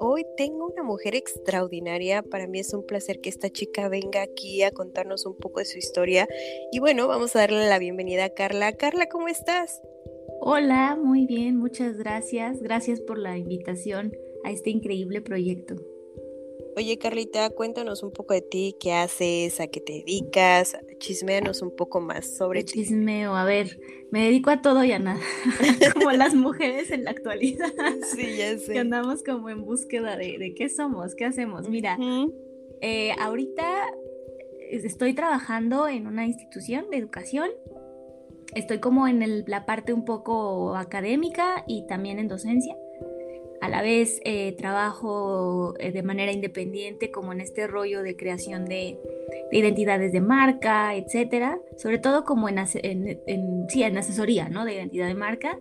Hoy tengo una mujer extraordinaria. Para mí es un placer que esta chica venga aquí a contarnos un poco de su historia. Y bueno, vamos a darle la bienvenida a Carla. Carla, ¿cómo estás? Hola, muy bien, muchas gracias. Gracias por la invitación a este increíble proyecto. Oye, Carlita, cuéntanos un poco de ti, qué haces, a qué te dedicas, chismeanos un poco más sobre ti. Chismeo, a ver, me dedico a todo y a nada, como las mujeres en la actualidad. Sí, ya sé. Que andamos como en búsqueda de, qué somos, qué hacemos. Mira, eh, ahorita estoy trabajando en una institución de educación. Estoy como en la parte un poco académica y también en docencia. A la vez eh, trabajo eh, de manera independiente como en este rollo de creación de, identidades de marca, etcétera, sobre todo como en, sí, en asesoría ¿no? de identidad de marca.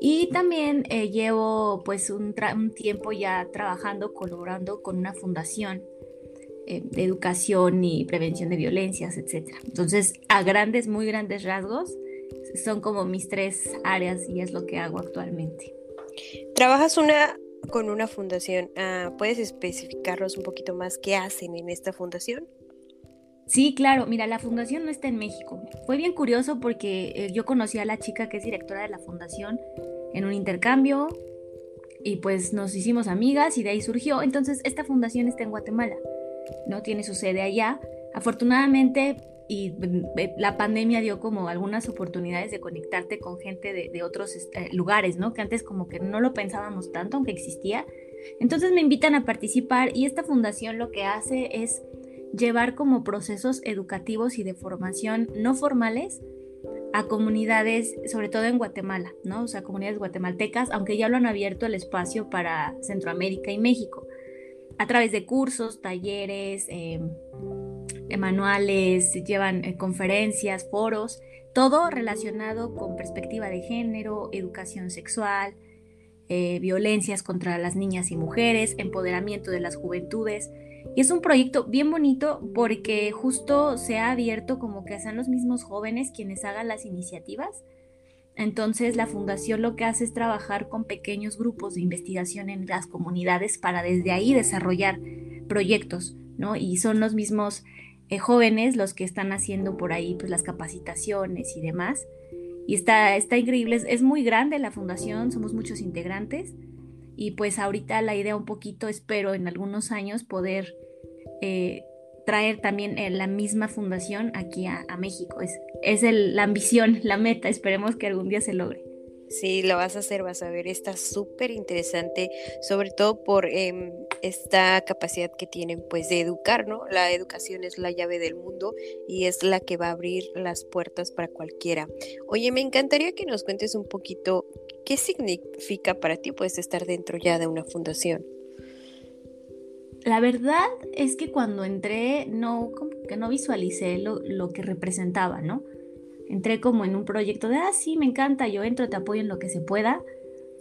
Y también eh, llevo pues un, tiempo ya trabajando, colaborando con una fundación de educación y prevención de violencias, etcétera. Entonces, a grandes, muy grandes rasgos, son como mis tres áreas y es lo que hago actualmente. Trabajas una con una fundación. Ah, ¿Puedes especificarnos un poquito más qué hacen en esta fundación? Sí, claro. Mira, la fundación no está en México. Fue bien curioso porque eh, yo conocí a la chica que es directora de la fundación en un intercambio y pues nos hicimos amigas y de ahí surgió. Entonces, esta fundación está en Guatemala, ¿no? Tiene su sede allá. Afortunadamente, y eh, la pandemia dio como algunas oportunidades de conectarte con gente de, otros este, lugares, ¿no? Que antes como que no lo pensábamos tanto, aunque existía. Entonces me invitan a participar y esta fundación lo que hace es llevar como procesos educativos y de formación no formales a comunidades, sobre todo en Guatemala, ¿no? O sea, comunidades guatemaltecas, aunque ya lo han abierto el espacio para Centroamérica y México, a través de cursos, talleres, eh, manuales, llevan eh, conferencias, foros, todo relacionado con perspectiva de género, educación sexual, eh, violencias contra las niñas y mujeres, empoderamiento de las juventudes. Y es un proyecto bien bonito porque justo se ha abierto como que sean los mismos jóvenes quienes hagan las iniciativas. Entonces la fundación lo que hace es trabajar con pequeños grupos de investigación en las comunidades para desde ahí desarrollar proyectos, ¿no? Y son los mismos eh, jóvenes los que están haciendo por ahí pues las capacitaciones y demás. Y está, está increíble, es, muy grande la fundación, somos muchos integrantes y pues ahorita la idea un poquito, espero en algunos años poder eh, traer también eh, la misma fundación aquí a, México. Es, es la ambición, la meta, esperemos que algún día se logre. Sí, lo vas a hacer, vas a ver, está súper interesante, sobre todo por em, esta capacidad que tienen pues de educar, ¿no? La educación es la llave del mundo y es la que va a abrir las puertas para cualquiera. Oye, me encantaría que nos cuentes un poquito qué significa para ti pues estar dentro ya de una fundación. La verdad es que cuando entré no, que no visualicé lo, lo que representaba, ¿no? Entré como en un proyecto de, ah, sí, me encanta, yo entro, te apoyo en lo que se pueda,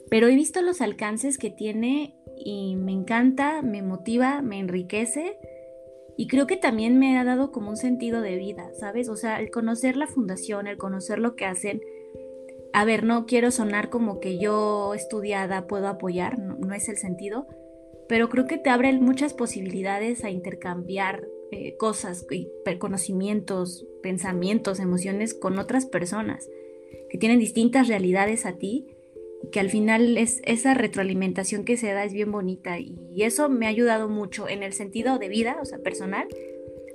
pero he visto los alcances que tiene y me encanta, me motiva, me enriquece y creo que también me ha dado como un sentido de vida, ¿sabes? O sea, el conocer la fundación, el conocer lo que hacen, a ver, no quiero sonar como que yo estudiada puedo apoyar, no, no es el sentido, pero creo que te abren muchas posibilidades a intercambiar eh, cosas, conocimientos, pensamientos, emociones con otras personas que tienen distintas realidades a ti que al final es esa retroalimentación que se da es bien bonita y eso me ha ayudado mucho en el sentido de vida, o sea, personal,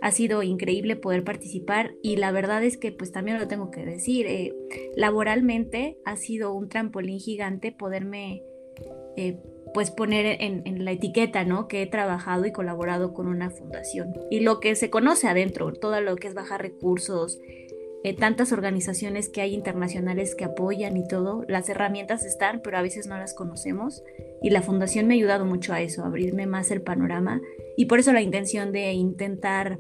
ha sido increíble poder participar y la verdad es que pues también lo tengo que decir, eh, laboralmente ha sido un trampolín gigante poderme eh, pues poner en, la etiqueta, ¿no? Que he trabajado y colaborado con una fundación. Y lo que se conoce adentro, todo lo que es bajar recursos, eh, tantas organizaciones que hay internacionales que apoyan y todo, las herramientas están, pero a veces no las conocemos. Y la fundación me ha ayudado mucho a eso, abrirme más el panorama. Y por eso la intención de intentar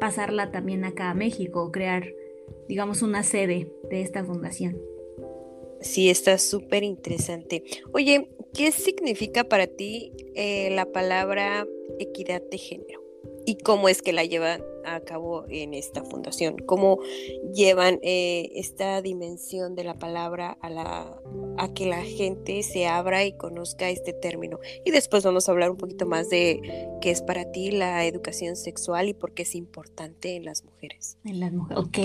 pasarla también acá a México, crear, digamos, una sede de esta fundación. Sí, está súper interesante. Oye, ¿qué significa para ti eh, la palabra equidad de género? ¿Y cómo es que la llevan a cabo en esta fundación? ¿Cómo llevan eh, esta dimensión de la palabra a, la, a que la gente se abra y conozca este término? Y después vamos a hablar un poquito más de qué es para ti la educación sexual y por qué es importante en las mujeres. En las mujeres. Ok,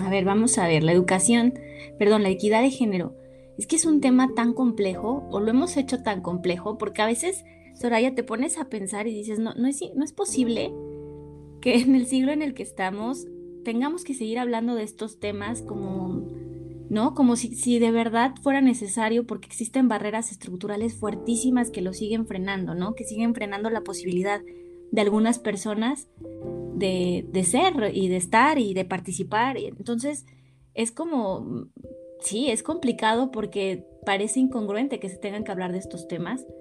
a ver, vamos a ver, la educación, perdón, la equidad de género es que es un tema tan complejo o lo hemos hecho tan complejo porque a veces, Soraya, te pones a pensar y dices, no, no, es, no es posible que en el siglo en el que estamos tengamos que seguir hablando de estos temas como, ¿no? Como si, si de verdad fuera necesario porque existen barreras estructurales fuertísimas que lo siguen frenando, ¿no? Que siguen frenando la posibilidad de algunas personas de, de ser y de estar y de participar. Entonces, es como sí, es complicado porque parece incongruente que se tengan que hablar de estos temas.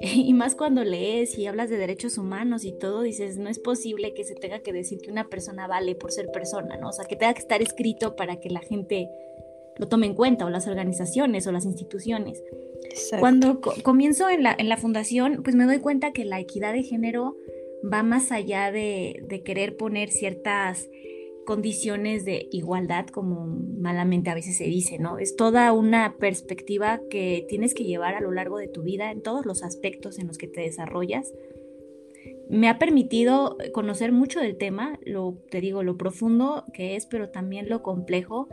Y más cuando lees y hablas de derechos humanos y todo, dices, no es posible que se tenga que decir que una persona vale por ser persona, ¿no? O sea, que tenga que estar escrito para que la gente lo tome en cuenta, o las organizaciones o las instituciones. Cuando comienzo en la, en la fundación, pues me doy cuenta que la equidad de género va más allá de, de querer poner ciertas condiciones de igualdad, como malamente a veces se dice, ¿no? Es toda una perspectiva que tienes que llevar a lo largo de tu vida en todos los aspectos en los que te desarrollas. Me ha permitido conocer mucho del tema, lo, te digo, lo profundo que es, pero también lo complejo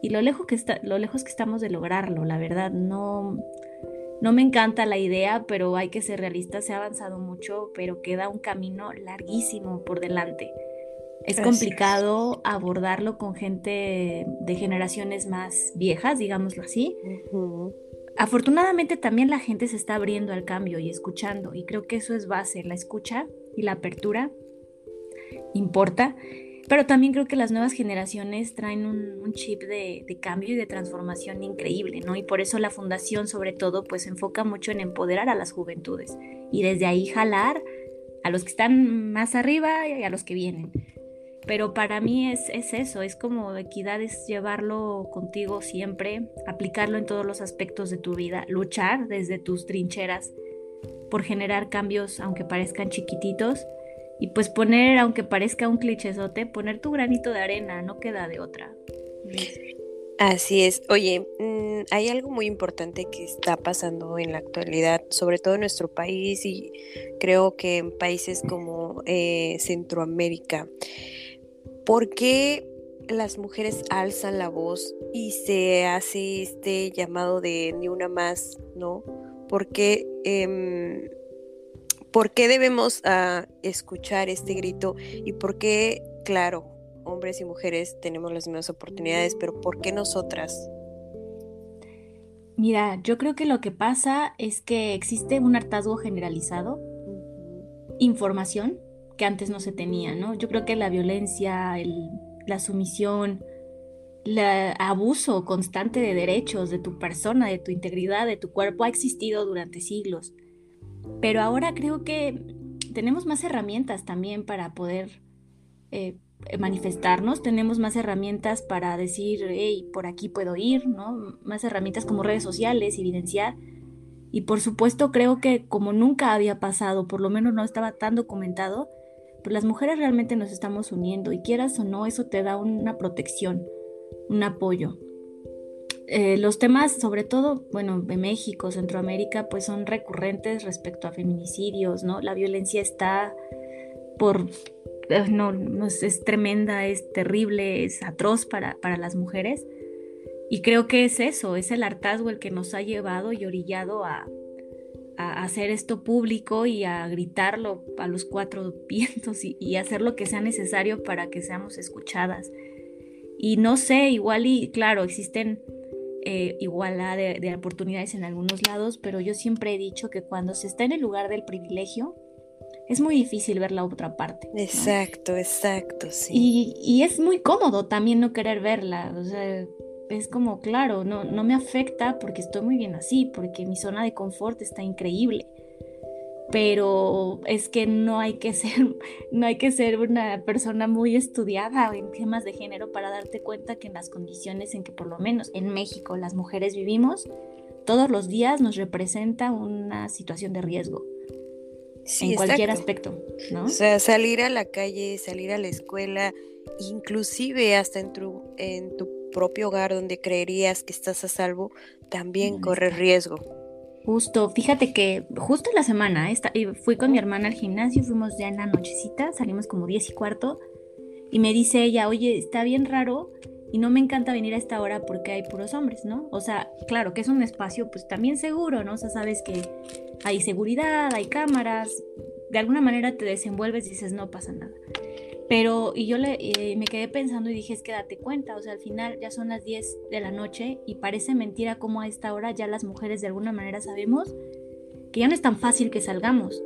y lo lejos que, está, lo lejos que estamos de lograrlo, la verdad. No, no me encanta la idea, pero hay que ser realistas. Se ha avanzado mucho, pero queda un camino larguísimo por delante. Es complicado abordarlo con gente de generaciones más viejas, digámoslo así. Afortunadamente también la gente se está abriendo al cambio y escuchando, y creo que eso es base, la escucha y la apertura importa, pero también creo que las nuevas generaciones traen un, chip de, de, cambio y de transformación increíble, ¿no? Y por eso la fundación sobre todo pues se enfoca mucho en empoderar a las juventudes y desde ahí jalar a los que están más arriba y a los que vienen. Pero para mí es, eso, es como equidad, es llevarlo contigo siempre, aplicarlo en todos los aspectos de tu vida, luchar desde tus trincheras por generar cambios aunque parezcan chiquititos y pues poner, aunque parezca un clichezote, poner tu granito de arena, no queda de otra. Así es. Oye, mm, hay algo muy importante que está pasando en la actualidad, sobre todo en nuestro país y creo que en países como eh, Centroamérica. ¿Por qué las mujeres alzan la voz y se hace este llamado de ni una más, ¿no? ¿Por qué, em, ¿por qué debemos ah, escuchar este grito y por qué, claro, hombres y mujeres tenemos las mismas oportunidades, pero ¿por qué nosotras? Mira, yo creo que lo que pasa es que existe un hartazgo generalizado, información, antes no se tenía, ¿no? Yo creo que la violencia, la sumisión, el abuso constante de derechos de tu persona, de tu integridad, de tu cuerpo ha existido durante siglos. Pero ahora creo que tenemos más herramientas también para poder eh, manifestarnos, tenemos más herramientas para decir, hey, por aquí puedo ir, ¿no? Más herramientas como redes sociales, evidenciar. Y por supuesto creo que como nunca había pasado, por lo menos no estaba tan documentado, pues las mujeres realmente nos estamos uniendo y quieras o no, eso te da una protección, un apoyo. Eh, los temas, sobre todo, bueno, de México, Centroamérica, pues son recurrentes respecto a feminicidios, ¿no? La violencia está por, eh, no, no es, tremenda, es terrible, es atroz para, para las mujeres. Y creo que es eso, es el hartazgo el que nos ha llevado y orillado a, a hacer esto público y a gritarlo a los cuatro vientos y, y, hacer lo que sea necesario para que seamos escuchadas. Y no sé, igual y claro, existen eh, igualdad de, de, oportunidades en algunos lados, pero yo siempre he dicho que cuando se está en el lugar del privilegio, es muy difícil ver la otra parte. Exacto, exacto, sí. Y, y, es muy cómodo también no querer verla, o sea, es como, claro, no, no me afecta porque estoy muy bien así, porque mi zona de confort está increíble. Pero es que no hay que ser, no hay que ser una persona muy estudiada en temas de género para darte cuenta que en las condiciones en que por lo menos en México las mujeres vivimos, todos los días nos representa una situación de riesgo. en cualquier aspecto, ¿no? O sea, salir a la calle, salir a la escuela, inclusive hasta en tu, en tu propio hogar donde creerías que estás a salvo, también corre riesgo. Justo, fíjate que justo en la semana esta, fui con mi hermana al gimnasio, fuimos ya en la nochecita, salimos como 10 y cuarto, y me dice ella, oye, está bien raro y no me encanta venir a esta hora porque hay puros hombres, ¿no? O sea, claro que es un espacio pues también seguro, ¿no? O sea, sabes que hay seguridad, hay cámaras, de alguna manera te desenvuelves y dices, no pasa nada. Pero, y yo le, eh, me quedé pensando y dije, es que date cuenta, o sea, al final ya son las 10 de la noche y parece mentira como a esta hora ya las mujeres de alguna manera sabemos que ya no es tan fácil que salgamos.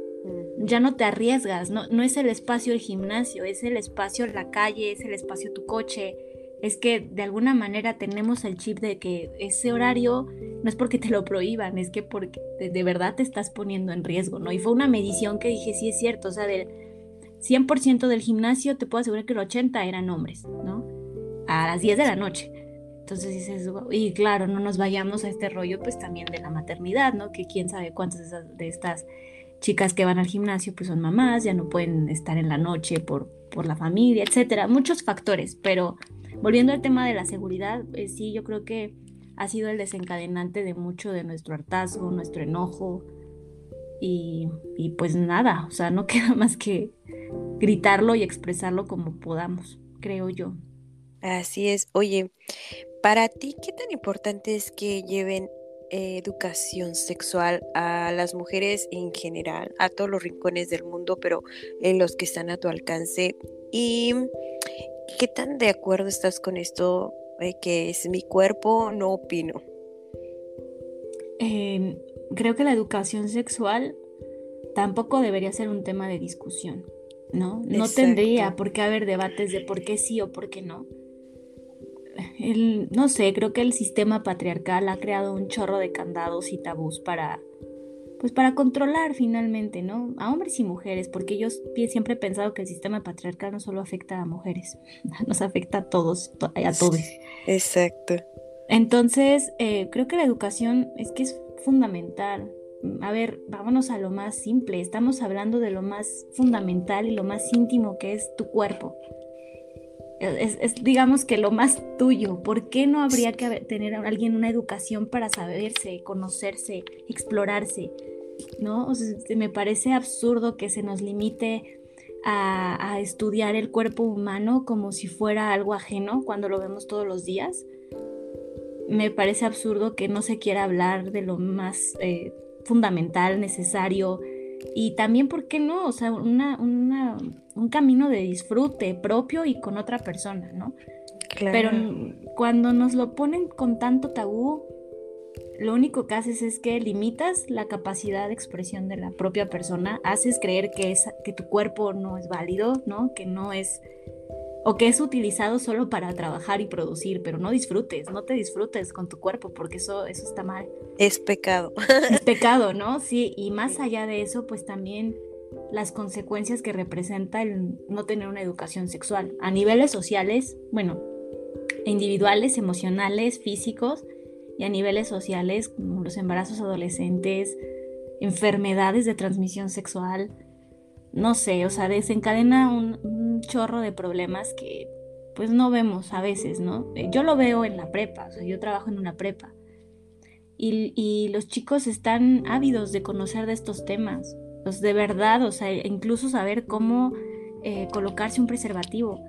Ya no te arriesgas, no, no es el espacio el gimnasio, es el espacio la calle, es el espacio tu coche. Es que de alguna manera tenemos el chip de que ese horario no es porque te lo prohíban, es que porque de, de verdad te estás poniendo en riesgo, ¿no? Y fue una medición que dije, sí es cierto, o sea, de 100% del gimnasio, te puedo asegurar que el 80 eran hombres, ¿no? A las 10 de la noche. Entonces dices, y claro, no nos vayamos a este rollo pues también de la maternidad, ¿no? Que quién sabe cuántas de estas chicas que van al gimnasio pues son mamás, ya no pueden estar en la noche por, por la familia, etcétera, muchos factores, pero volviendo al tema de la seguridad, eh, sí, yo creo que ha sido el desencadenante de mucho de nuestro hartazgo, nuestro enojo, y, pues nada, o sea, no queda más que gritarlo y expresarlo como podamos, creo yo. Así es. Oye, para ti, ¿qué tan importante es que lleven eh, educación sexual a las mujeres en general, a todos los rincones del mundo, pero en los que están a tu alcance? ¿Y qué tan de acuerdo estás con esto eh, que es mi cuerpo, no opino? Eh, creo que la educación sexual tampoco debería ser un tema de discusión, ¿no? No tendría por qué haber debates de por qué sí o por qué no. no sé, creo que el sistema patriarcal ha creado un chorro de candados y tabús para, pues para controlar finalmente, ¿no? A hombres y mujeres, porque yo siempre he pensado que el sistema patriarcal no solo afecta a mujeres, nos afecta a todos, a todos. Exacto. Entonces, eh, creo que la educación es que es fundamental. A ver, vámonos a lo más simple. Estamos hablando de lo más fundamental y lo más íntimo que es tu cuerpo. Es, digamos que lo más tuyo. ¿Por qué no habría que tener a alguien una educación para saberse, conocerse, explorarse? ¿No? me parece absurdo que se nos limite a, estudiar el cuerpo humano como si fuera algo ajeno cuando lo vemos todos los días me parece absurdo que no se quiera hablar de lo más eh, fundamental, necesario, y también, ¿por qué no? O sea, una, un camino de disfrute propio y con otra persona, ¿no? Pero cuando nos lo ponen con tanto tabú, lo único que haces es que limitas la capacidad de expresión de la propia persona, haces creer que, es, que tu cuerpo no es válido, ¿no? Que no es o que es utilizado solo para trabajar y producir, pero no disfrutes, no te disfrutes con tu cuerpo porque eso, eso está mal. Es pecado. Es pecado, ¿no? Sí, y más allá de eso, pues también las consecuencias que representa el no tener una educación sexual a niveles sociales, bueno, individuales, emocionales, físicos y a niveles sociales como los embarazos adolescentes, enfermedades de transmisión sexual, no sé, o sea, desencadena un, chorro de problemas que pues no vemos a veces, ¿no? Eh, yo lo veo en la prepa, o sea, yo trabajo en una prepa. Y, los chicos están ávidos de conocer de estos temas, pues de verdad, o sea, incluso saber cómo eh, colocarse un preservativo.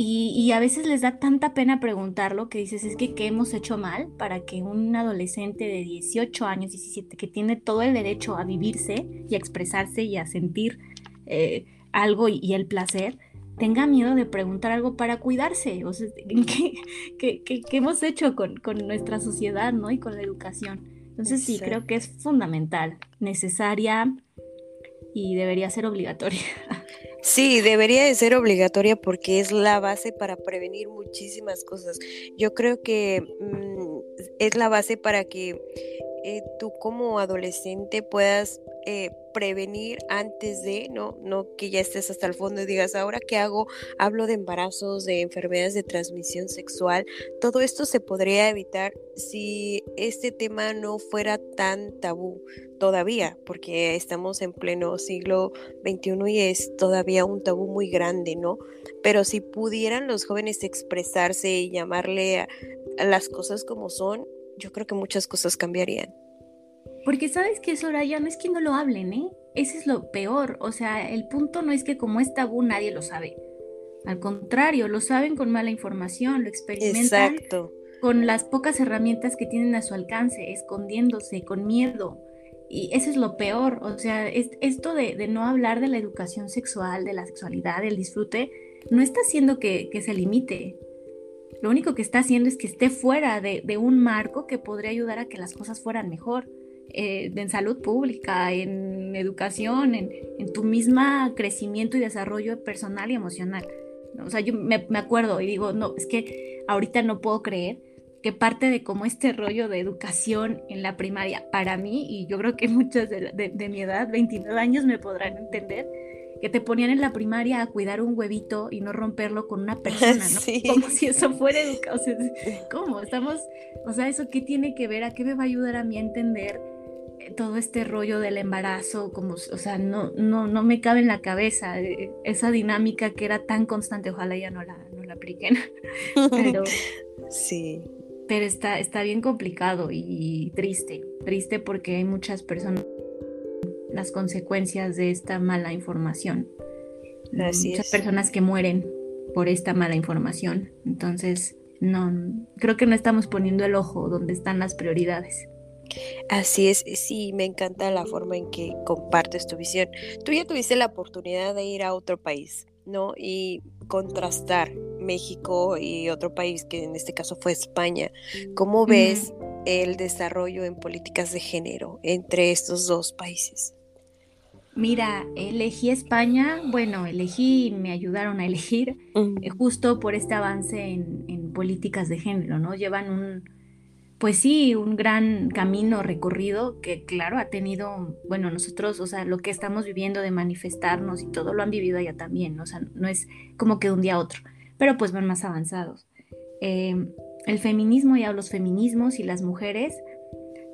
Y, a veces les da tanta pena preguntarlo que dices, es que ¿qué hemos hecho mal para que un adolescente de 18 años, 17, que tiene todo el derecho a vivirse y a expresarse y a sentir eh, algo y, el placer, tenga miedo de preguntar algo para cuidarse? O sea, ¿qué, hemos hecho con, con, nuestra sociedad ¿no? y con la educación? Entonces sí, creo que es fundamental, necesaria y debería ser obligatoria. Sí, debería de ser obligatoria porque es la base para prevenir muchísimas cosas. Yo creo que mm, es la base para que eh, tú como adolescente puedas eh, prevenir antes de, no, no que ya estés hasta el fondo y digas, ahora qué hago, hablo de embarazos, de enfermedades de transmisión sexual, todo esto se podría evitar si este tema no fuera tan tabú todavía, porque estamos en pleno siglo XXI y es todavía un tabú muy grande, ¿no? Pero si pudieran los jóvenes expresarse y llamarle a las cosas como son, yo creo que muchas cosas cambiarían. Porque sabes que Soraya, no es que no lo hablen, ¿eh? Ese es lo peor. O sea, el punto no es que como es tabú nadie lo sabe. Al contrario, lo saben con mala información, lo experimentan con las pocas herramientas que tienen a su alcance, escondiéndose, con miedo. Y eso es lo peor. O sea, esto de, no hablar de la educación sexual, de la sexualidad, del disfrute, no está haciendo que, que se limite lo único que está haciendo es que esté fuera de, un marco que podría ayudar a que las cosas fueran mejor. Eh, en salud pública, en educación, en, tu misma crecimiento y desarrollo personal y emocional. O sea, yo me, acuerdo y digo, no, es que ahorita no puedo creer que parte de como este rollo de educación en la primaria, para mí, y yo creo que muchos de, de mi edad, 29 años, me podrán entender, que te ponían en la primaria a cuidar un huevito y no romperlo con una persona, ¿no? Como si eso fuera educación. ¿Cómo? Estamos, o sea, ¿eso qué tiene que ver? ¿A qué me va a ayudar a mí a entender todo este rollo del embarazo? Como, o sea, no, no, no me cabe en la cabeza eh, esa dinámica que era tan constante. Ojalá ya no la, no la apliquen. Pero, sí. Pero está, está bien complicado y triste. Triste porque hay muchas personas las consecuencias de esta mala información. Muchas personas que mueren por esta mala información. Entonces, no, creo que no estamos poniendo el ojo donde están las prioridades. Así es, sí, me encanta la forma en que compartes tu visión. Tú ya tuviste la oportunidad de ir a otro país, ¿no? Y contrastar México y otro país, que en este caso fue España. ¿Cómo ves el desarrollo en políticas de género entre estos dos países? Mira, elegí España, bueno, elegí, me ayudaron a elegir eh, justo por este avance en, políticas de género, ¿no? Llevan un, pues sí, un gran camino recorrido que claro ha tenido, bueno, nosotros, o sea, lo que estamos viviendo de manifestarnos y todo lo han vivido allá también, o sea, no es como que de un día a otro, pero pues van más avanzados. Eh, el feminismo y los feminismos y las mujeres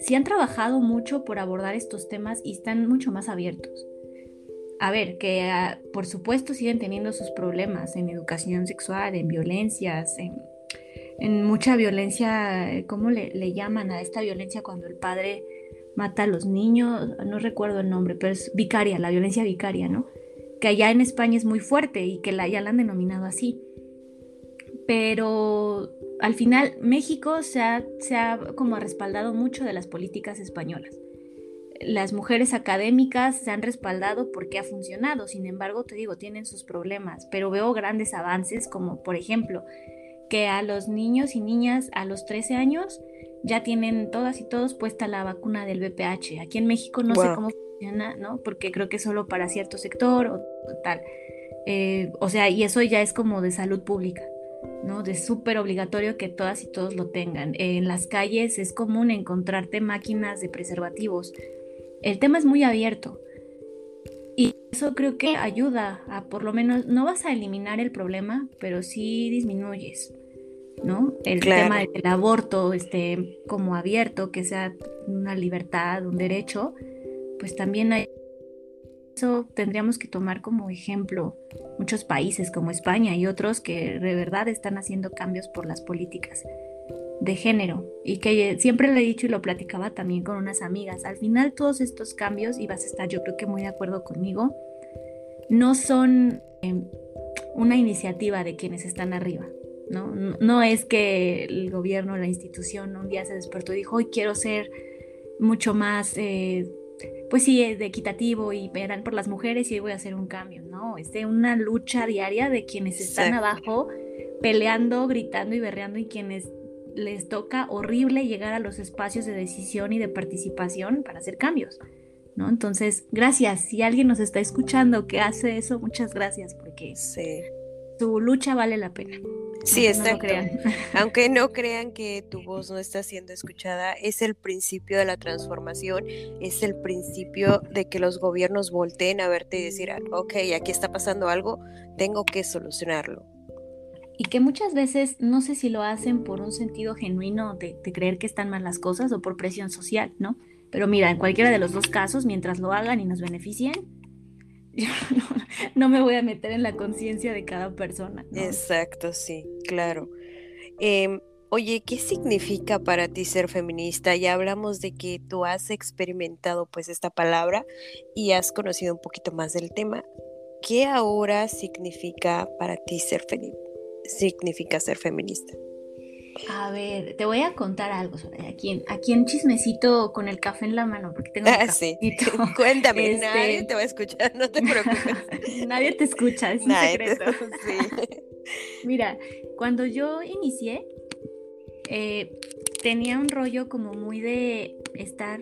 sí han trabajado mucho por abordar estos temas y están mucho más abiertos a ver, que ah, por supuesto siguen teniendo sus problemas en educación sexual, en violencias, en, mucha violencia, ¿cómo le, llaman a esta violencia cuando el padre mata a los niños? No recuerdo el nombre, pero es vicaria, la violencia vicaria, ¿no? Que allá en España es muy fuerte y que la, ya la han denominado así. Pero al final México se ha, se ha como respaldado mucho de las políticas españolas las mujeres académicas se han respaldado porque ha funcionado, sin embargo, te digo, tienen sus problemas, pero veo grandes avances como, por ejemplo, que a los niños y niñas a los 13 años ya tienen todas y todos puesta la vacuna del VPH. Aquí en México no sé cómo funciona, ¿no? Porque creo que es solo para cierto sector o, tal. Eh, o sea, y eso ya es como de salud pública. ¿no? De súper obligatorio que todas y todos lo tengan. En las calles es común encontrarte máquinas de preservativos el tema es muy abierto. Y eso creo que ayuda a por lo menos, no vas a eliminar el problema, pero sí disminuyes, ¿no? El tema del aborto esté como abierto, que sea una libertad, un derecho, pues también hay... Eso tendríamos que tomar como ejemplo muchos países como España y otros que de verdad están haciendo cambios por las políticas de género y que siempre le he dicho y lo platicaba también con unas amigas, al final todos estos cambios, y vas a estar yo creo que muy de acuerdo conmigo, no son, em, una iniciativa de quienes están arriba. ¿no? No, es que el gobierno, la institución un día se despertó y dijo, hoy quiero ser mucho más, eh, pues sí, de equitativo y verán por las mujeres y voy a hacer un cambio, ¿no? Es de una lucha diaria de quienes están abajo peleando, gritando y berreando y quienes les toca horrible llegar a los espacios de decisión y de participación para hacer cambios. ¿No? Entonces, gracias. Si alguien nos está escuchando que hace eso, muchas gracias, porque tu lucha vale la pena. Sí, exacto. Aunque no crean que tu voz no está siendo escuchada, es el principio de la transformación, es el principio de que los gobiernos volteen a verte y decir, ah, ok, aquí está pasando algo, tengo que solucionarlo. Y que muchas veces no sé si lo hacen por un sentido genuino de, creer que están mal las cosas o por presión social, ¿no? Pero mira, en cualquiera de los dos casos, mientras lo hagan y nos beneficien, yo no, me voy a meter en la conciencia de cada persona. Exacto, sí, claro. Em, oye, ¿qué significa para ti ser feminista? Ya hablamos de que tú has experimentado pues esta palabra y has conocido un poquito más del tema. ¿Qué ahora significa para ti ser significa ser feminista? A ver, te voy a contar algo sobre aquí, aquí en chismecito con el café en la mano, porque tengo ah, sí. Cuéntame, este nadie te va a escuchar, no te preocupes. nadie te escucha, es un secreto. sí. Mira, cuando yo inicié, eh, tenía un rollo como muy de estar.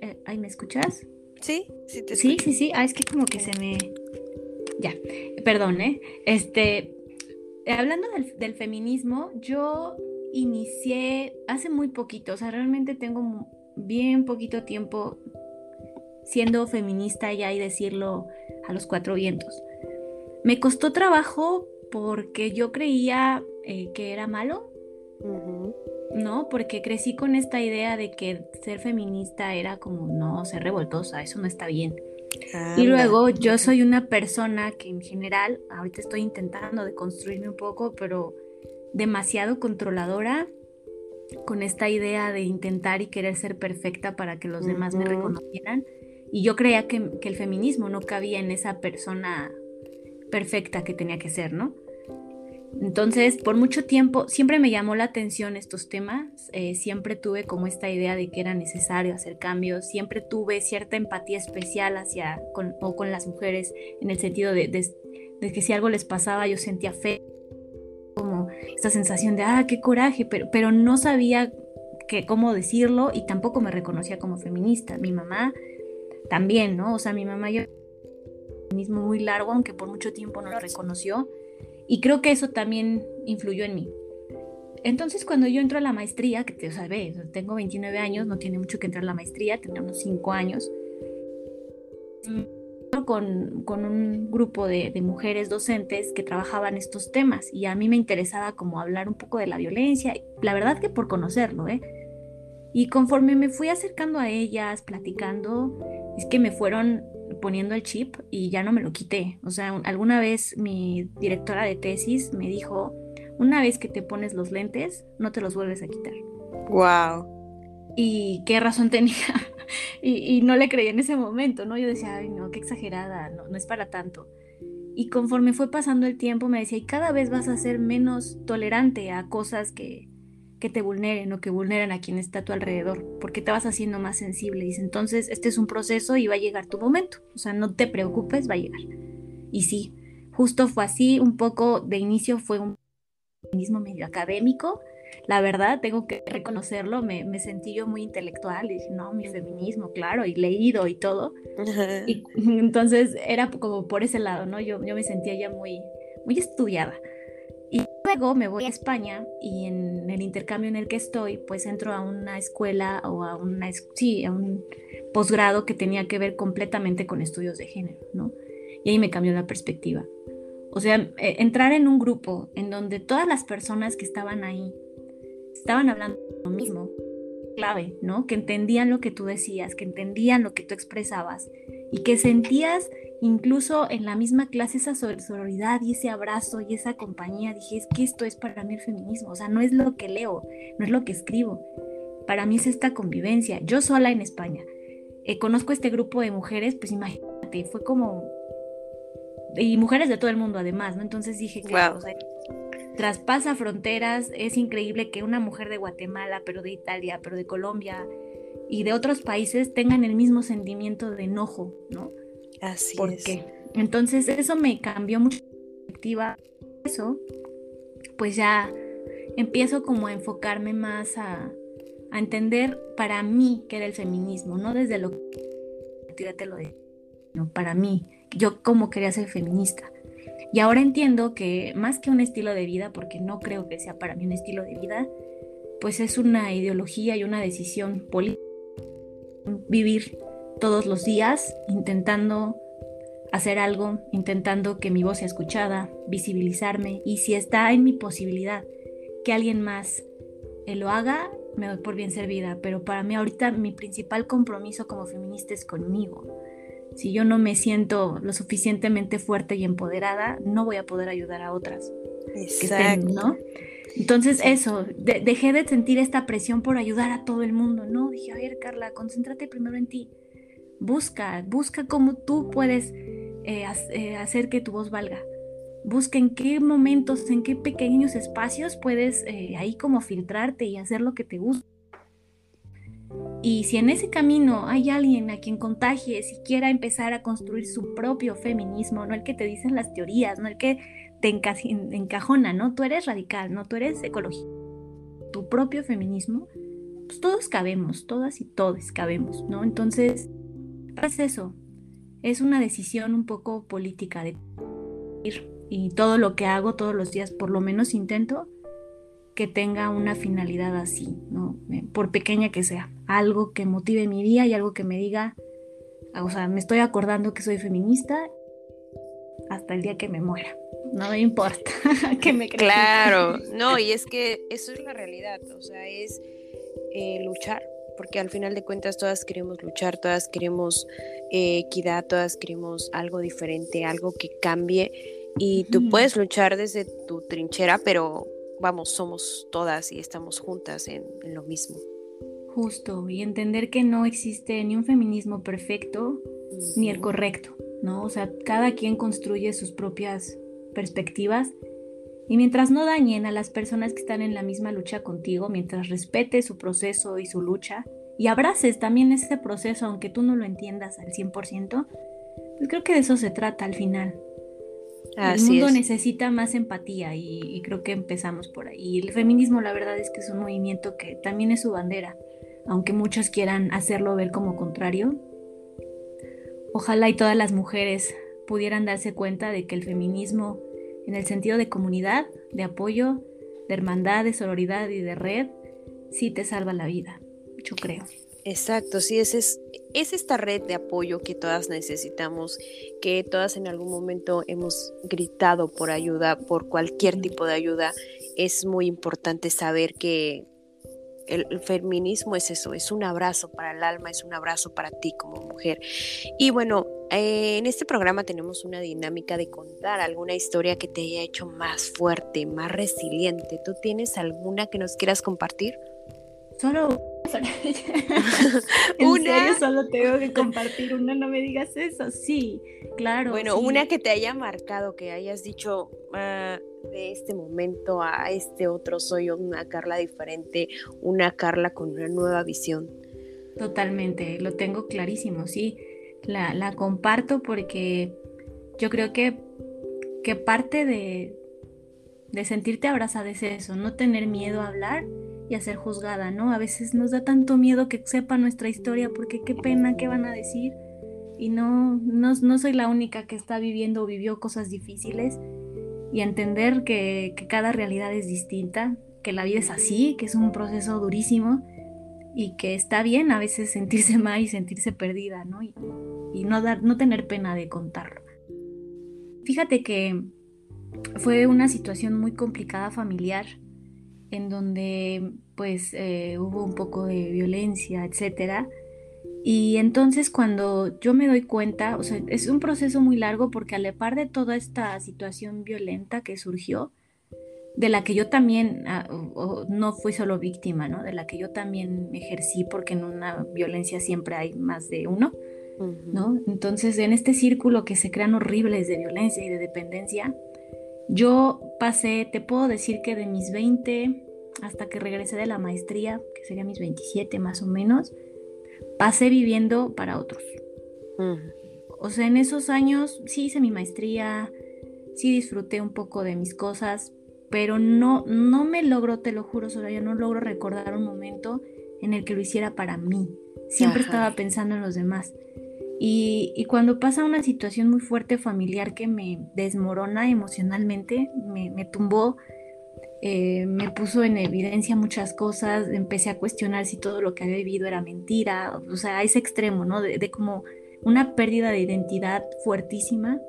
Eh, ay, ¿me escuchas? Sí, sí te escucho. Sí, sí, sí. Ah, es que como que se me. Ya, perdón, ¿eh? Este. Hablando del feminismo, yo inicié hace muy poquito, o sea, realmente tengo bien poquito tiempo siendo feminista ya y decirlo a los cuatro vientos. Me costó trabajo porque yo creía eh, que era malo, ¿no? Porque crecí con esta idea de que ser feminista era como, no, ser revoltosa, eso no está bien. Y luego yo soy una persona que en general, ahorita estoy intentando de construirme un poco, pero demasiado controladora con esta idea de intentar y querer ser perfecta para que los demás me reconocieran. Y yo creía que, el feminismo no cabía en esa persona perfecta que tenía que ser, ¿no? Entonces, por mucho tiempo, siempre me llamó la atención estos temas, eh, siempre tuve como esta idea de que era necesario hacer cambios, siempre tuve cierta empatía especial hacia con, o con las mujeres, en el sentido de, de que si algo les pasaba yo sentía fe como esta sensación de, ah, qué coraje, pero, pero no sabía que, cómo decirlo y tampoco me reconocía como feminista. Mi mamá también, ¿no? O sea, mi mamá yo mismo muy largo, aunque por mucho tiempo no lo reconoció, y creo que eso también influyó en mí. Entonces, cuando yo entro a la maestría, que te sabes, tengo 29 años, no tiene mucho que entrar a la maestría, tendré unos 5 años con, un grupo de, mujeres docentes que trabajaban estos temas y a mí me interesaba como hablar un poco de la violencia, la verdad que por conocerlo, ¿eh? Y conforme me fui acercando a ellas, platicando, es que me fueron poniendo el chip y ya no me lo quité. O sea, alguna vez mi directora de tesis me dijo, una vez que te pones los lentes, no te los vuelves a quitar. Wow. Y qué razón tenía. y, no le creí en ese momento, ¿no? Yo decía, ay, no, qué exagerada, no, no es para tanto. Y conforme fue pasando el tiempo me decía, y cada vez vas a ser menos tolerante a cosas que, que te vulneren o que vulneren a quien está a tu alrededor, porque te vas haciendo más sensible. Dice, entonces este es un proceso y va a llegar tu momento. O sea, no te preocupes, va a llegar. Y sí, justo fue así, un poco de inicio fue un mismo medio académico, la verdad, tengo que reconocerlo, me, me, sentí yo muy intelectual y dije, no, mi feminismo, claro, y leído y todo. Y entonces era como por ese lado, ¿no? Yo, yo me sentía ya muy, muy estudiada. Y luego me voy a España y en el intercambio en el que estoy, pues entro a una escuela o a una, sí, a un posgrado que tenía que ver completamente con estudios de género, ¿no? Y ahí me cambió la perspectiva. O sea, e, entrar en un grupo en donde todas las personas que estaban ahí estaban hablando lo mismo, clave, ¿no? Que entendían lo que tú decías, que entendían lo que tú expresabas y que sentías incluso en la misma clase esa sororidad y ese abrazo y esa compañía. Dije, es que esto es para mí el feminismo, o sea, no es lo que leo, no es lo que escribo. Para mí es esta convivencia. Yo sola en España. Eh, conozco este grupo de mujeres, pues imagínate, fue como y mujeres de todo el mundo además, ¿no? Entonces dije que traspasa fronteras, es increíble que una mujer de Guatemala, pero de Italia, pero de Colombia y de otros países tengan el mismo sentimiento de enojo, ¿no? Así ¿Por es. qué? Entonces eso me cambió mucho la perspectiva. Eso, pues ya empiezo como a enfocarme más a, a entender para mí qué era el feminismo, no desde lo que te lo de, no, para mí, yo cómo quería ser feminista. Y ahora entiendo que más que un estilo de vida, porque no creo que sea para mí un estilo de vida, pues es una ideología y una decisión política. Vivir todos los días intentando hacer algo, intentando que mi voz sea escuchada, visibilizarme y si está en mi posibilidad que alguien más eh, lo haga, me doy por bien servida, pero para mí ahorita mi principal compromiso como feminista es conmigo. Si yo no me siento lo suficientemente fuerte y empoderada, no voy a poder ayudar a otras. Exacto. ¿no? Entonces eso, dejé de sentir esta presión por ayudar a todo el mundo, ¿no? Dije, a ver, Carla, concéntrate primero en ti. Busca, busca cómo tú puedes eh, eh, hacer que tu voz valga. Busca en qué momentos, en qué pequeños espacios puedes eh, ahí como filtrarte y hacer lo que te gusta. Y si en ese camino hay alguien a quien contagie, si quiera empezar a construir su propio feminismo, no el que te dicen las teorías, no el que te encajona, ¿no? Tú eres radical, ¿no? Tú eres ecologista. Tu propio feminismo, pues todos cabemos, todas y todos cabemos, ¿no? Entonces, es eso, es una decisión un poco política de ir y todo lo que hago todos los días, por lo menos intento que tenga una finalidad así, ¿no? Por pequeña que sea, algo que motive mi día y algo que me diga, o sea, me estoy acordando que soy feminista hasta el día que me muera. No me importa que me Claro, no, y es que eso es la realidad, o sea, es eh, luchar, porque al final de cuentas todas queremos luchar, todas queremos eh, equidad, todas queremos algo diferente, algo que cambie, y tú puedes luchar desde tu trinchera, pero vamos, somos todas y estamos juntas en, lo mismo. Justo, y entender que no existe ni un feminismo perfecto ni el correcto, ¿no? O sea, cada quien construye sus propias perspectivas y mientras no dañen a las personas que están en la misma lucha contigo, mientras respetes su proceso y su lucha y abraces también ese proceso aunque tú no lo entiendas al 100%, pues creo que de eso se trata al final, el mundo necesita más empatía y, creo que empezamos por ahí. Y el feminismo la verdad es que es un movimiento que también es su bandera, aunque muchos quieran hacerlo ver como contrario. Ojalá y todas las mujeres pudieran darse cuenta de que el feminismo, en el sentido de comunidad, de apoyo, de hermandad, de sororidad y de red, sí te salva la vida, yo creo. Exacto, sí, es, es, es, esta red de apoyo que todas necesitamos, que todas en algún momento hemos gritado por ayuda, por cualquier tipo de ayuda. Es muy importante saber que el, feminismo es eso, es un abrazo para el alma, es un abrazo para ti como mujer. Y bueno, eh, en este programa tenemos una dinámica de contar alguna historia que te haya hecho más fuerte, más resiliente. ¿Tú tienes alguna que nos quieras compartir? Solo ¿En una. Serio? Solo tengo que compartir una, no me digas eso. Sí, claro. Bueno, una que te haya marcado, que hayas dicho ah, de este momento a este otro, soy una Carla diferente, una Carla con una nueva visión. Totalmente, lo tengo clarísimo, sí. La, la comparto porque yo creo que, que parte de, de sentirte abrazada es eso, no tener miedo a hablar y a ser juzgada, ¿no? A veces nos da tanto miedo que sepa nuestra historia porque qué pena, qué van a decir. Y no, no, no soy la única que está viviendo o vivió cosas difíciles y entender que, que cada realidad es distinta, que la vida es así, que es un proceso durísimo y que está bien a veces sentirse mal y sentirse perdida, ¿no? Y, y no, dar, no tener pena de contarlo. Fíjate que fue una situación muy complicada familiar en donde pues eh, hubo un poco de violencia, etcétera. Y entonces cuando yo me doy cuenta, o sea, es un proceso muy largo porque a la par de toda esta situación violenta que surgió, de la que yo también ah, no fui solo víctima, ¿no? De la que yo también ejercí porque en una violencia siempre hay más de uno. ¿no? Entonces, en este círculo que se crean horribles de violencia y de dependencia, yo pasé, te puedo decir que de mis 20 hasta que regresé de la maestría, que sería mis 27 más o menos, pasé viviendo para otros. O sea, en esos años sí hice mi maestría, sí disfruté un poco de mis cosas, pero no, no me logro, te lo juro, yo no logro recordar un momento en el que lo hiciera para mí. Siempre estaba pensando en los demás. Y, cuando pasa una situación muy fuerte familiar que me desmorona emocionalmente, me, tumbó, eh, me puso en evidencia muchas cosas, empecé a cuestionar si todo lo que había vivido era mentira, o sea, a ese extremo, ¿no? De, de como una pérdida de identidad fuertísima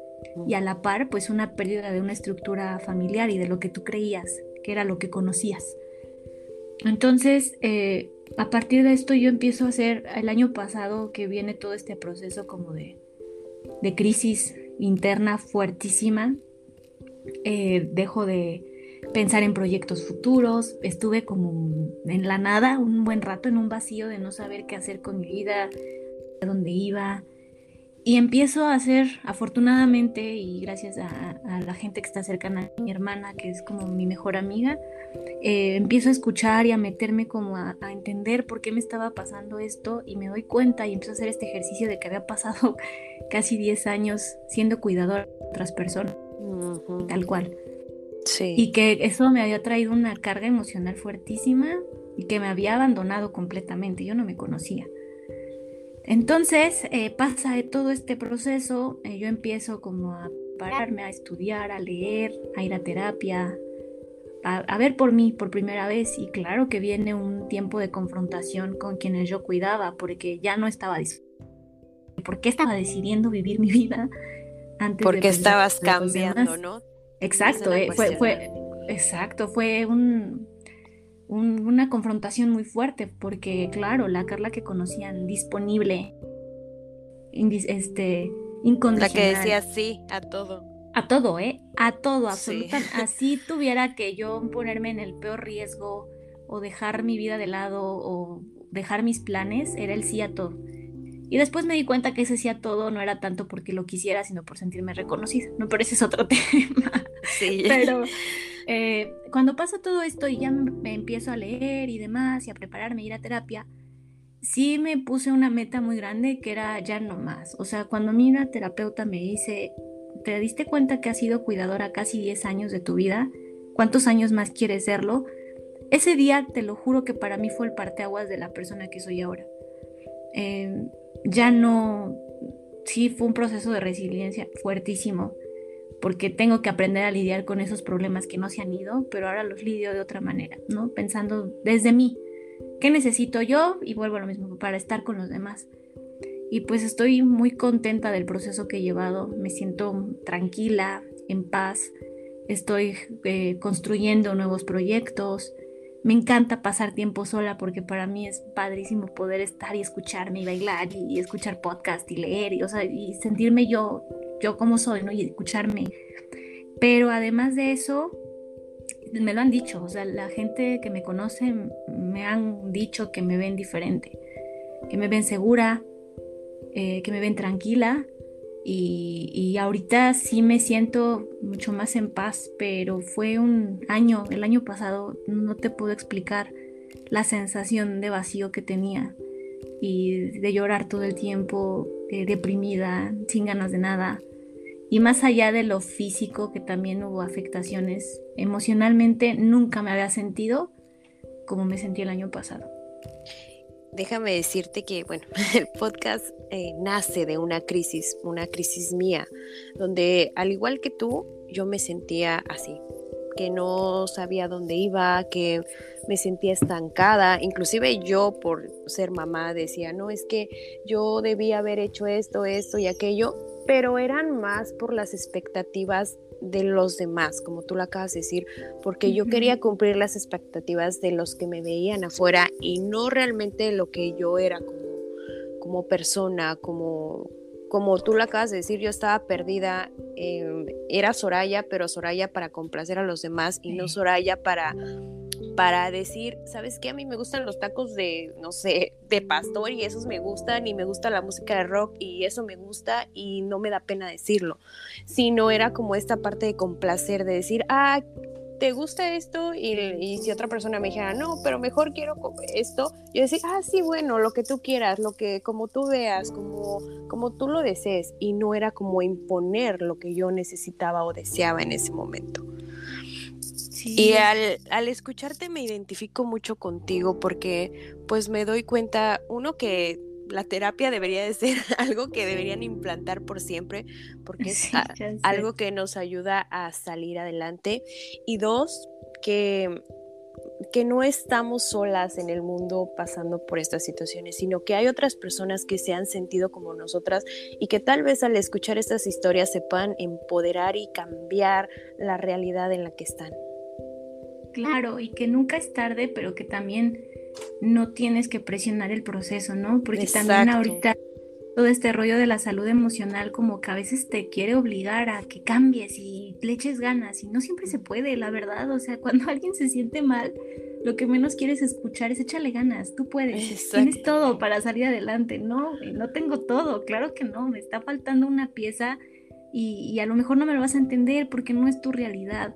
y a la par pues una pérdida de una estructura familiar y de lo que tú creías que era lo que conocías. Entonces, eh, a partir de esto yo empiezo a hacer, el año pasado que viene todo este proceso como de, de crisis interna fuertísima, eh, dejo de pensar en proyectos futuros, estuve como en la nada un buen rato, en un vacío de no saber qué hacer con mi vida, a dónde iba, y empiezo a hacer, afortunadamente, y gracias a, la gente que está cercana a mi hermana, que es como mi mejor amiga, eh, empiezo a escuchar y a meterme como a, entender por qué me estaba pasando esto y me doy cuenta y empiezo a hacer este ejercicio de que había pasado casi 10 años siendo cuidador de otras personas, tal cual. Sí. Y que eso me había traído una carga emocional fuertísima y que me había abandonado completamente, yo no me conocía. Entonces eh, pasa todo este proceso, eh, yo empiezo como a pararme, a estudiar, a leer, a ir a terapia, a, ver por mí por primera vez. Y claro que viene un tiempo de confrontación con quienes yo cuidaba porque ya no estaba ¿Por qué estaba decidiendo vivir mi vida antes porque estabas cambiando, ¿no? Exacto, eh, fue, fue, exacto, fue un, una confrontación muy fuerte, porque claro, la Carla que conocían disponible, este, incondicional. La que decía sí a todo. A todo, ¿eh? A todo, absolutamente. Así tuviera que yo ponerme en el peor riesgo o dejar mi vida de lado o dejar mis planes, era el sí a todo. Y después me di cuenta que ese sí a todo no era tanto porque lo quisiera, sino por sentirme reconocida. No, pero ese es otro tema. Sí. Pero eh, cuando pasa todo esto y ya me, empiezo a leer y demás y a prepararme a ir a terapia, sí me puse una meta muy grande que era ya no más. O sea, cuando mi una terapeuta me dice, ¿te diste cuenta que has sido cuidadora casi 10 años de tu vida? ¿Cuántos años más quieres serlo? Ese día, te lo juro que para mí fue el parteaguas de la persona que soy ahora. Eh, ya no, sí fue un proceso de resiliencia fuertísimo porque tengo que aprender a lidiar con esos problemas que no se han ido, pero ahora los lidio de otra manera, ¿no? Pensando desde mí, ¿qué necesito yo? Y vuelvo a lo mismo, para estar con los demás. Y pues estoy muy contenta del proceso que he llevado, me siento tranquila, en paz, estoy eh, construyendo nuevos proyectos, me encanta pasar tiempo sola porque para mí es padrísimo poder estar y escucharme y bailar y, escuchar podcast y leer y, o sea, y sentirme yo yo como soy, ¿no? Y escucharme. Pero además de eso, me lo han dicho, o sea, la gente que me conoce me han dicho que me ven diferente, que me ven segura, eh, que me ven tranquila y, ahorita sí me siento mucho más en paz, pero fue un año, el año pasado, no te puedo explicar la sensación de vacío que tenía y de llorar todo el tiempo, eh, deprimida, sin ganas de nada. Y más allá de lo físico, que también hubo afectaciones, emocionalmente nunca me había sentido como me sentí el año pasado. Déjame decirte que, bueno, el podcast eh, nace de una crisis, una crisis mía, donde al igual que tú, yo me sentía así, que no sabía dónde iba, que me sentía estancada, inclusive yo por ser mamá decía, no, es que yo debía haber hecho esto, esto y aquello, pero eran más por las expectativas de los demás, como tú lo acabas de decir, porque yo quería cumplir las expectativas de los que me veían afuera y no realmente lo que yo era como, como persona, como, como tú lo acabas de decir, yo estaba perdida, era Soraya, pero Soraya para complacer a los demás y no Soraya para para decir, ¿sabes qué? A mí me gustan los tacos de, no sé, de pastor y esos me gustan y me gusta la música de rock y eso me gusta y no me da pena decirlo, sino era como esta parte de complacer, de decir, ah, ¿te gusta esto? Y, si otra persona me dijera, no, pero mejor quiero esto, yo decía, ah, sí, bueno, lo que tú quieras, lo que como tú veas, como, como tú lo desees. Y no era como imponer lo que yo necesitaba o deseaba en ese momento. Y al, al, escucharte me identifico mucho contigo porque pues me doy cuenta, uno, que la terapia debería de ser algo que deberían implantar por siempre porque es algo que nos ayuda a salir adelante. Y dos, que que no estamos solas en el mundo pasando por estas situaciones, sino que hay otras personas que se han sentido como nosotras y que tal vez al escuchar estas historias se puedan empoderar y cambiar la realidad en la que están. Claro, y que nunca es tarde, pero que también no tienes que presionar el proceso, ¿no? Porque también ahorita todo este rollo de la salud emocional como que a veces te quiere obligar a que cambies y le eches ganas y no siempre se puede, la verdad, o sea, cuando alguien se siente mal, lo que menos quieres escuchar es échale ganas, tú puedes, tienes todo para salir adelante, no, no tengo todo, claro que no, me está faltando una pieza y, y a lo mejor no me lo vas a entender porque no es tu realidad.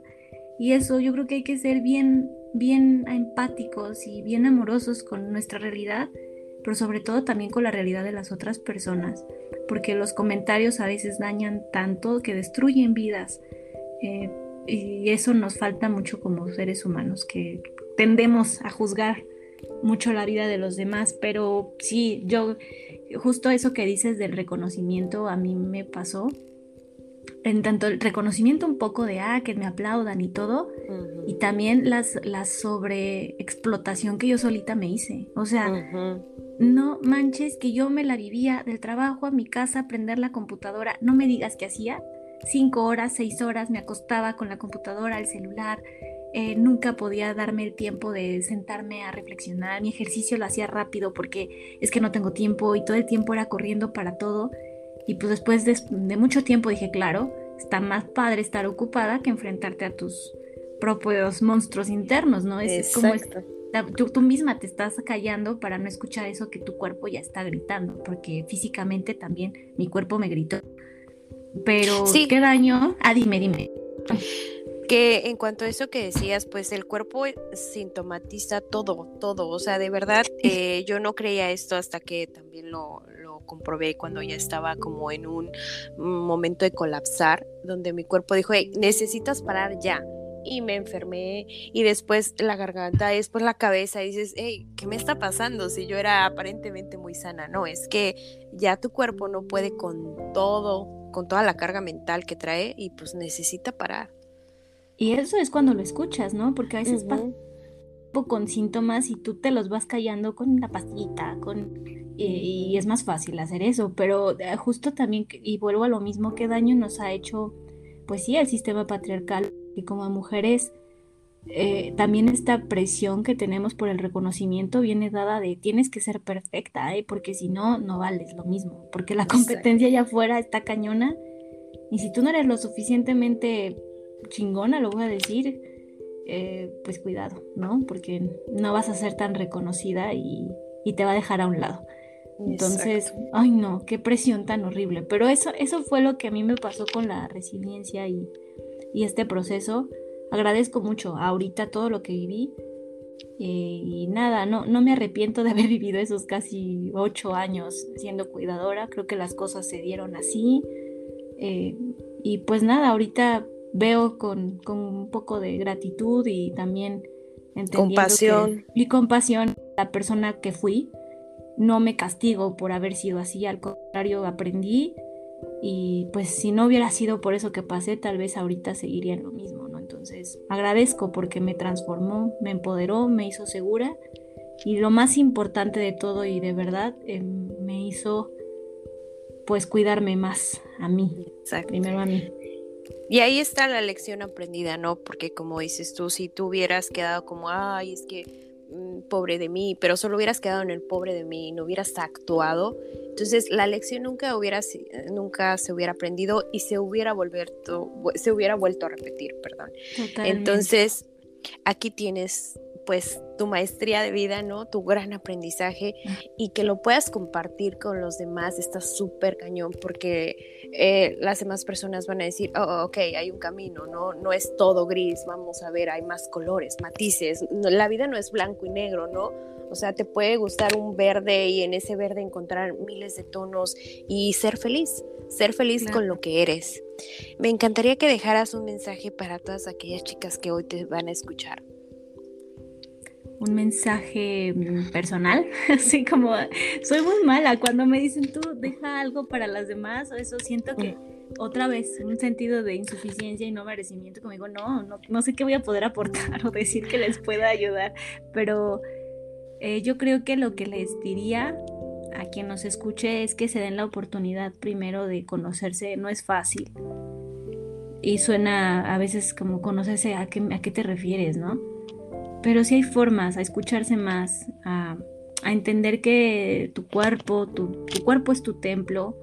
Y eso yo creo que hay que ser bien, bien empáticos y bien amorosos con nuestra realidad pero sobre todo también con la realidad de las otras personas, porque los comentarios a veces dañan tanto que destruyen vidas. Eh, y eso nos falta mucho como seres humanos, que tendemos a juzgar mucho la vida de los demás, pero sí, yo, justo eso que dices del reconocimiento a mí me pasó, en tanto el reconocimiento un poco de, ah, que me aplaudan y todo, y también las, la sobreexplotación que yo solita me hice. O sea, no manches que yo me la vivía del trabajo a mi casa, prender la computadora, no me digas qué hacía. Cinco horas, seis horas me acostaba con la computadora, el celular, eh, nunca podía darme el tiempo de sentarme a reflexionar, mi ejercicio lo hacía rápido porque es que no tengo tiempo y todo el tiempo era corriendo para todo. Y pues después de, mucho tiempo dije, claro, está más padre estar ocupada que enfrentarte a tus propios monstruos internos, ¿no? Es, como tú, misma te estás callando para no escuchar eso que tu cuerpo ya está gritando, porque físicamente también mi cuerpo me gritó. Pero, ¿qué daño? Ah, dime, dime. Que en cuanto a eso que decías, pues el cuerpo sintomatiza todo, todo. O sea, de verdad, eh, yo no creía esto hasta que también lo comprobé cuando ya estaba como en un momento de colapsar, donde mi cuerpo dijo, hey, necesitas parar ya y me enfermé y después la garganta y después la cabeza y dices, hey, ¿qué me está pasando si yo era aparentemente muy sana? No, es que ya tu cuerpo no puede con todo, con toda la carga mental que trae y pues necesita parar. Y eso es cuando lo escuchas, ¿no? Porque a veces con síntomas y tú te los vas callando con la pastillita, con y, y, es más fácil hacer eso, pero eh, justo también, y vuelvo a lo mismo, qué daño nos ha hecho, pues sí, el sistema patriarcal y como mujeres eh, también esta presión que tenemos por el reconocimiento viene dada de tienes que ser perfecta, ¿eh? porque si no, no vales lo mismo, porque la competencia allá afuera está cañona y si tú no eres lo suficientemente chingona, lo voy a decir, eh, pues cuidado, ¿no? Porque no vas a ser tan reconocida y, y te va a dejar a un lado. Entonces, ay no, qué presión tan horrible. Pero eso, eso fue lo que a mí me pasó con la resiliencia y, y este proceso. Agradezco mucho ahorita todo lo que viví. Eh, y nada, no, no me arrepiento de haber vivido esos casi ocho años siendo cuidadora. Creo que las cosas se dieron así. Eh, y pues nada, ahorita veo con, con, un poco de gratitud y también entendiendo compasión. y compasión la persona que fui. No me castigo por haber sido así, al contrario, aprendí y pues si no hubiera sido por eso que pasé, tal vez ahorita seguiría en lo mismo, ¿no? Entonces agradezco porque me transformó, me empoderó, me hizo segura y lo más importante de todo y de verdad eh, me hizo pues cuidarme más a mí, primero a mí. Y ahí está la lección aprendida, ¿no? Porque como dices tú, si tú hubieras quedado como, ay, es que Mm, pobre de mí, pero solo hubieras quedado en el pobre de mí, no hubieras actuado, entonces la lección nunca hubiera nunca se hubiera aprendido y se hubiera vuelto se hubiera vuelto a repetir, perdón. Entonces, aquí tienes pues tu maestría de vida, ¿no? Tu gran aprendizaje y que lo puedas compartir con los demás está súper cañón porque eh, las demás personas van a decir, oh, ok, hay un camino, ¿no? No es todo gris, vamos a ver, hay más colores, matices, la vida no es blanco y negro, ¿no? O sea, te puede gustar un verde y en ese verde encontrar miles de tonos y ser feliz, ser feliz con lo que eres. Me encantaría que dejaras un mensaje para todas aquellas chicas que hoy te van a escuchar un mensaje personal, así como soy muy mala cuando me dicen tú deja algo para las demás o eso siento que otra vez un sentido de insuficiencia y no merecimiento como digo no, no, no sé qué voy a poder aportar o decir que les pueda ayudar, pero eh, yo creo que lo que les diría a quien nos escuche es que se den la oportunidad primero de conocerse, no es fácil. Y suena a veces como conocerse a qué, a qué te refieres, ¿no? Pero sí hay formas a escucharse más, a, entender que tu cuerpo, tu, cuerpo es tu templo,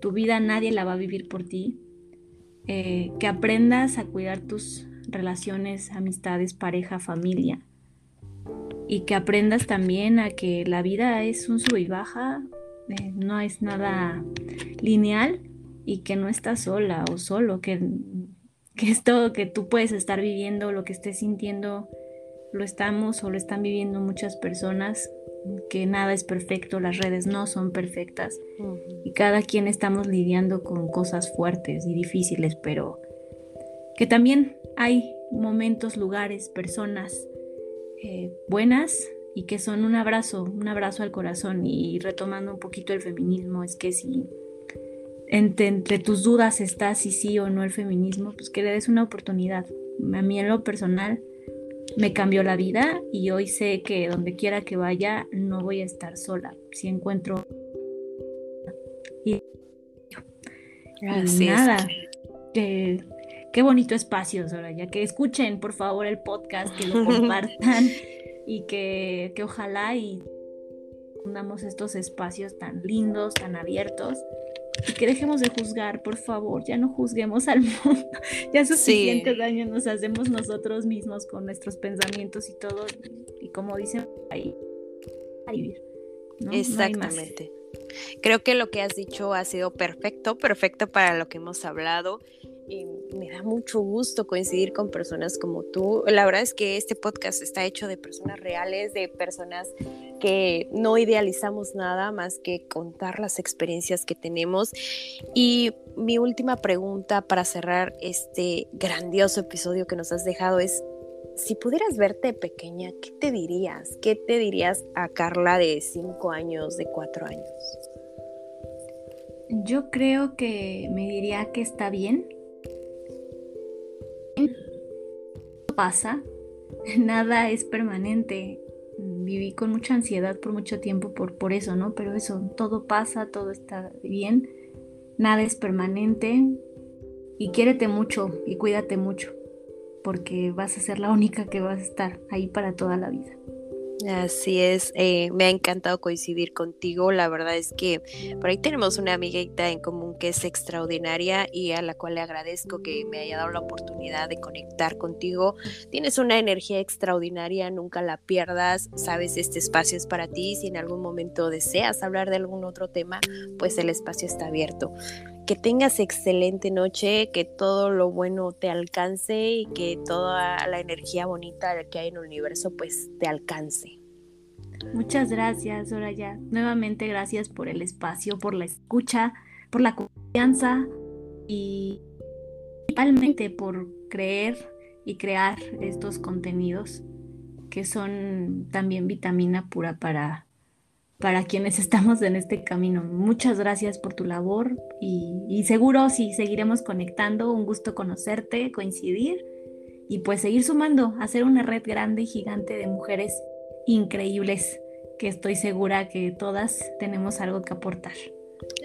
tu vida nadie la va a vivir por ti, eh, que aprendas a cuidar tus relaciones, amistades, pareja, familia, y que aprendas también a que la vida es un sub y baja, eh, no es nada lineal y que no estás sola o solo, que, que esto que tú puedes estar viviendo, lo que estés sintiendo, lo estamos o lo están viviendo muchas personas, que nada es perfecto, las redes no son perfectas. Y cada quien estamos lidiando con cosas fuertes y difíciles, pero que también hay momentos, lugares, personas eh, buenas y que son un abrazo, un abrazo al corazón. Y retomando un poquito el feminismo, es que si entre, entre tus dudas está si sí o no el feminismo, pues que le des una oportunidad. A mí en lo personal, me cambió la vida y hoy sé que donde quiera que vaya no voy a estar sola. Si encuentro y, nada, qué bonito espacio, ya que escuchen por favor el podcast, que lo compartan y que, que ojalá y fundamos estos espacios tan lindos, tan abiertos que dejemos de juzgar, por favor, ya no juzguemos al mundo, ya suficiente daño nos hacemos nosotros mismos con nuestros pensamientos y todo, y como dicen ahí, a vivir. Exactamente. Creo que lo que has dicho ha sido perfecto, perfecto para lo que hemos hablado y me da mucho gusto coincidir con personas como tú. La verdad es que este podcast está hecho de personas reales, de personas que no idealizamos nada más que contar las experiencias que tenemos. Y mi última pregunta para cerrar este grandioso episodio que nos has dejado es, si pudieras verte pequeña, ¿qué te dirías? ¿Qué te dirías a Carla de cinco años, de cuatro años? Yo creo que me diría que está bien, pasa, nada es permanente. Viví con mucha ansiedad por mucho tiempo por, por eso, ¿no? Pero eso, todo pasa, todo está bien, nada es permanente y quiérete mucho y cuídate mucho, porque vas a ser la única que vas a estar ahí para toda la vida. Así es, eh, me ha encantado coincidir contigo. La verdad es que por ahí tenemos una amiguita en común que es extraordinaria y a la cual le agradezco que me haya dado la oportunidad de conectar contigo. Tienes una energía extraordinaria, nunca la pierdas. Sabes, este espacio es para ti. Si en algún momento deseas hablar de algún otro tema, pues el espacio está abierto que tengas excelente noche, que todo lo bueno te alcance y que toda la energía bonita que hay en el universo pues te alcance. Muchas gracias, Soraya. Nuevamente gracias por el espacio, por la escucha, por la confianza y principalmente por creer y crear estos contenidos que son también vitamina pura para para quienes estamos en este camino. Muchas gracias por tu labor y, seguro sí seguiremos conectando. Un gusto conocerte, coincidir y pues seguir sumando, hacer una red grande y gigante de mujeres increíbles que estoy segura que todas tenemos algo que aportar.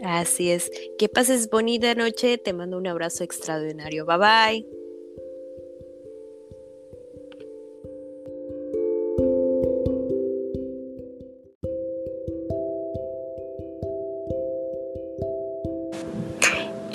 Así es. Que pases bonita noche. Te mando un abrazo extraordinario. Bye bye.